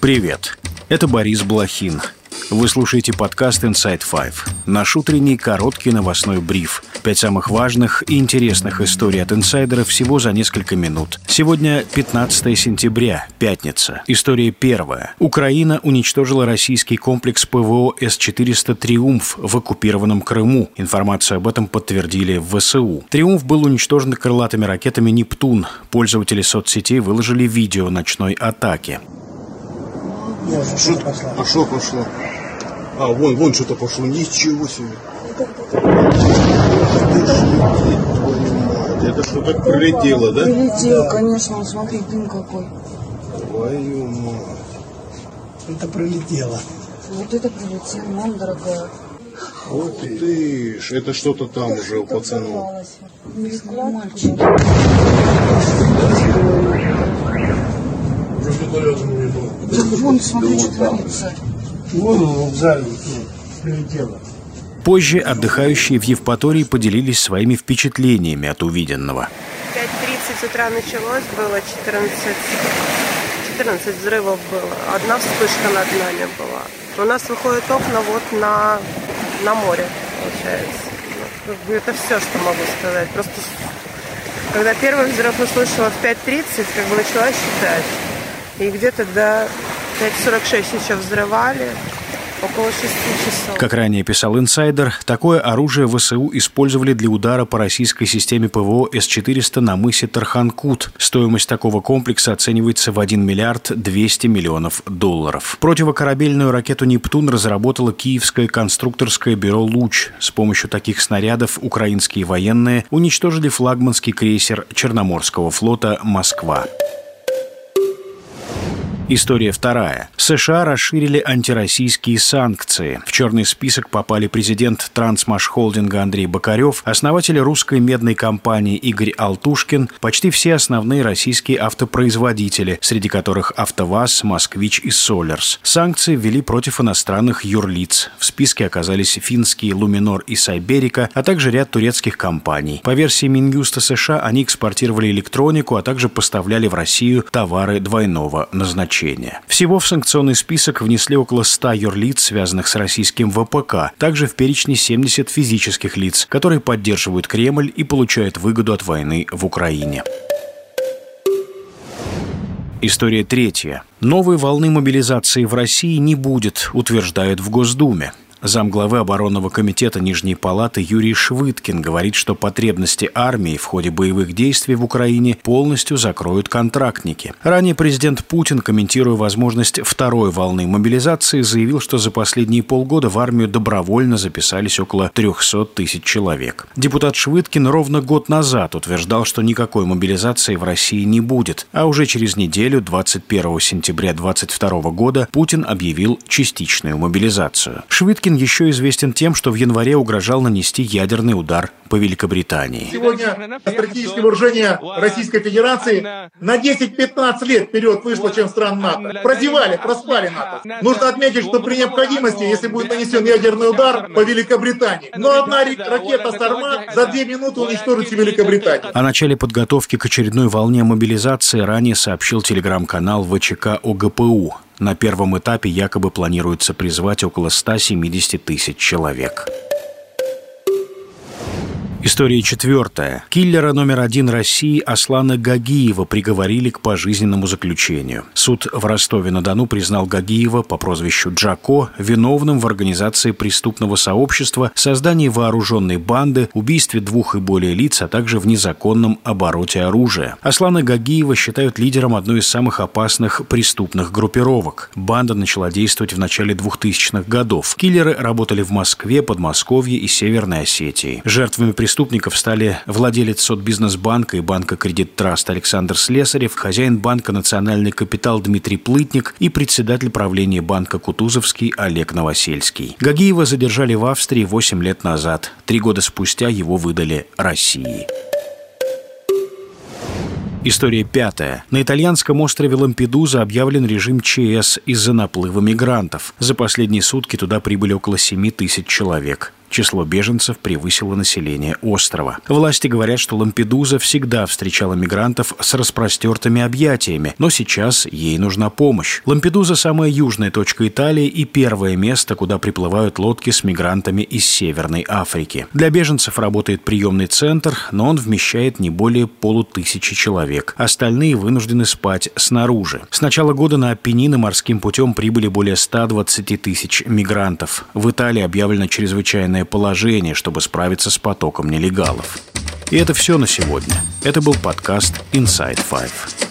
Привет, это Борис Блохин. Вы слушаете подкаст Inside Five. Наш утренний короткий новостной бриф. Пять самых важных и интересных историй от инсайдеров всего за несколько минут. Сегодня 15 сентября, пятница. История первая. Украина уничтожила российский комплекс ПВО С-400 «Триумф» в оккупированном Крыму. Информацию об этом подтвердили в ВСУ. «Триумф» был уничтожен крылатыми ракетами «Нептун». Пользователи соцсетей выложили видео ночной атаки. Что, а что пошло? А, вон, вон что-то пошло. Ничего себе. Это что так прилетело, да? Прилетело, конечно, смотри, дым какой. Твою мать. Это прилетело. Вот это прилетело, мам дорогая. Ух ты ж, это что-то там уже у пацанов. Мальчик. Вон, смотри, что творится. Вон он в зале прилетело. Позже отдыхающие в Евпатории поделились своими впечатлениями от увиденного. 5.30 утра началось, было 14, 14 взрывов было. Одна вспышка над нами была. У нас выходят окна вот на, на море, получается. Это все, что могу сказать. Просто когда первый взрыв услышала в 5.30, как бы начала считать. И где-то до 5.46 еще взрывали, около 6 часов. Как ранее писал инсайдер, такое оружие ВСУ использовали для удара по российской системе ПВО С-400 на мысе Тарханкут. Стоимость такого комплекса оценивается в 1 миллиард 200 миллионов долларов. Противокорабельную ракету «Нептун» разработало киевское конструкторское бюро «Луч». С помощью таких снарядов украинские военные уничтожили флагманский крейсер Черноморского флота «Москва». История вторая. США расширили антироссийские санкции. В черный список попали президент Трансмашхолдинга Андрей Бокарев, основатель русской медной компании Игорь Алтушкин, почти все основные российские автопроизводители, среди которых АвтоВАЗ, Москвич и Солерс. Санкции ввели против иностранных юрлиц. В списке оказались финские Луминор и Сайберика, а также ряд турецких компаний. По версии Минюста США, они экспортировали электронику, а также поставляли в Россию товары двойного назначения. Всего в санкционный список внесли около 100 юрлиц, связанных с российским ВПК. Также в перечне 70 физических лиц, которые поддерживают Кремль и получают выгоду от войны в Украине. История третья. Новой волны мобилизации в России не будет, утверждают в Госдуме. Замглавы оборонного комитета Нижней Палаты Юрий Швыдкин говорит, что потребности армии в ходе боевых действий в Украине полностью закроют контрактники. Ранее президент Путин, комментируя возможность второй волны мобилизации, заявил, что за последние полгода в армию добровольно записались около 300 тысяч человек. Депутат Швыдкин ровно год назад утверждал, что никакой мобилизации в России не будет, а уже через неделю, 21 сентября 2022 года, Путин объявил частичную мобилизацию. Швыдкин еще известен тем, что в январе угрожал нанести ядерный удар по Великобритании. Сегодня стратегическое вооружение Российской Федерации на 10-15 лет вперед вышло, чем стран НАТО. Прозевали, проспали НАТО. Нужно отметить, что при необходимости, если будет нанесен ядерный удар по Великобритании, но одна ракета «Сарма» за две минуты уничтожит всю Великобританию. О начале подготовки к очередной волне мобилизации ранее сообщил телеграм-канал ВЧК ОГПУ. На первом этапе якобы планируется призвать около 170 тысяч человек. История четвертая. Киллера номер один России Аслана Гагиева приговорили к пожизненному заключению. Суд в Ростове-на-Дону признал Гагиева по прозвищу Джако виновным в организации преступного сообщества, создании вооруженной банды, убийстве двух и более лиц, а также в незаконном обороте оружия. Аслана Гагиева считают лидером одной из самых опасных преступных группировок. Банда начала действовать в начале 2000-х годов. Киллеры работали в Москве, Подмосковье и Северной Осетии. Жертвами преступников стали владелец Сотбизнесбанка и банка Кредит Траст Александр Слесарев, хозяин банка Национальный капитал Дмитрий Плытник и председатель правления банка Кутузовский Олег Новосельский. Гагиева задержали в Австрии 8 лет назад. Три года спустя его выдали России. История пятая. На итальянском острове Лампедуза объявлен режим ЧС из-за наплыва мигрантов. За последние сутки туда прибыли около 7 тысяч человек. Число беженцев превысило население острова. Власти говорят, что Лампедуза всегда встречала мигрантов с распростертыми объятиями, но сейчас ей нужна помощь. Лампедуза – самая южная точка Италии и первое место, куда приплывают лодки с мигрантами из Северной Африки. Для беженцев работает приемный центр, но он вмещает не более полутысячи человек. Остальные вынуждены спать снаружи. С начала года на Апеннины морским путем прибыли более 120 тысяч мигрантов. В Италии объявлено чрезвычайное положение, чтобы справиться с потоком нелегалов. И это все на сегодня. Это был подкаст Inside Five.